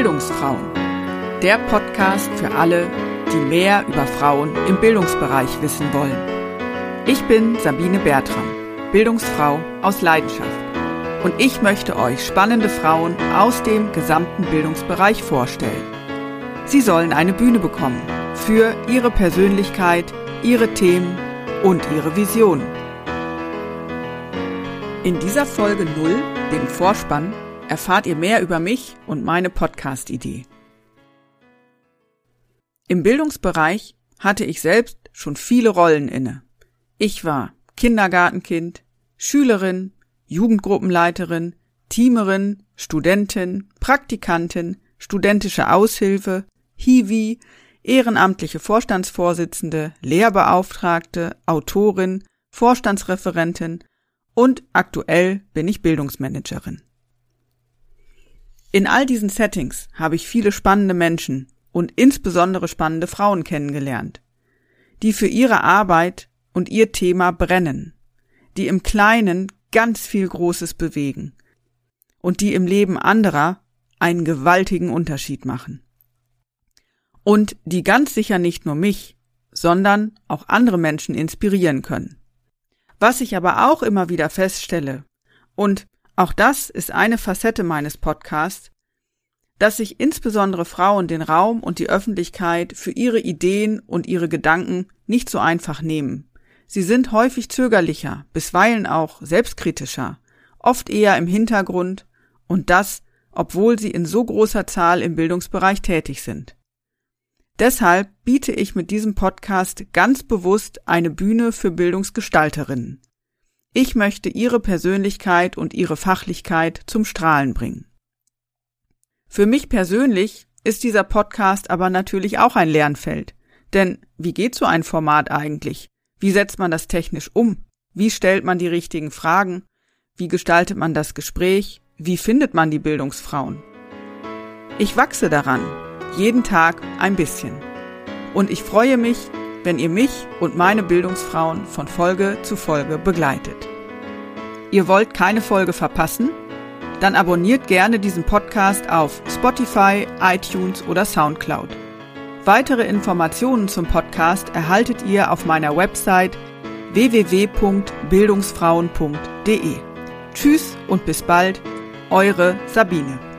Bildungsfrauen. Der Podcast für alle, die mehr über Frauen im Bildungsbereich wissen wollen. Ich bin Sabine Bertram, Bildungsfrau aus Leidenschaft. Und ich möchte euch spannende Frauen aus dem gesamten Bildungsbereich vorstellen. Sie sollen eine Bühne bekommen für ihre Persönlichkeit, ihre Themen und ihre Visionen. In dieser Folge 0, dem Vorspann, erfahrt ihr mehr über mich und meine Podcast-Idee. Im Bildungsbereich hatte ich selbst schon viele Rollen inne. Ich war Kindergartenkind, Schülerin, Jugendgruppenleiterin, Teamerin, Studentin, Praktikantin, studentische Aushilfe, Hiwi, ehrenamtliche Vorstandsvorsitzende, Lehrbeauftragte, Autorin, Vorstandsreferentin und aktuell bin ich Bildungsmanagerin. In all diesen Settings habe ich viele spannende Menschen und insbesondere spannende Frauen kennengelernt, die für ihre Arbeit und ihr Thema brennen, die im Kleinen ganz viel Großes bewegen und die im Leben anderer einen gewaltigen Unterschied machen. Und die ganz sicher nicht nur mich, sondern auch andere Menschen inspirieren können. Was ich aber auch immer wieder feststelle, und auch das ist eine Facette meines Podcasts, dass sich insbesondere Frauen den Raum und die Öffentlichkeit für ihre Ideen und ihre Gedanken nicht so einfach nehmen. Sie sind häufig zögerlicher, bisweilen auch selbstkritischer, oft eher im Hintergrund und das, obwohl sie in so großer Zahl im Bildungsbereich tätig sind. Deshalb biete ich mit diesem Podcast ganz bewusst eine Bühne für Bildungsgestalterinnen. Ich möchte ihre Persönlichkeit und ihre Fachlichkeit zum Strahlen bringen. Für mich persönlich ist dieser Podcast aber natürlich auch ein Lernfeld. Denn wie geht so ein Format eigentlich? Wie setzt man das technisch um? Wie stellt man die richtigen Fragen? Wie gestaltet man das Gespräch? Wie findet man die Bildungsfrauen? Ich wachse daran, jeden Tag ein bisschen. Und ich freue mich, wenn ihr mich und meine Bildungsfrauen von Folge zu Folge begleitet. Ihr wollt keine Folge verpassen? Dann abonniert gerne diesen Podcast auf Spotify, iTunes oder SoundCloud. Weitere Informationen zum Podcast erhaltet ihr auf meiner Website www.bildungsfrauen.de. Tschüss und bis bald, eure Sabine.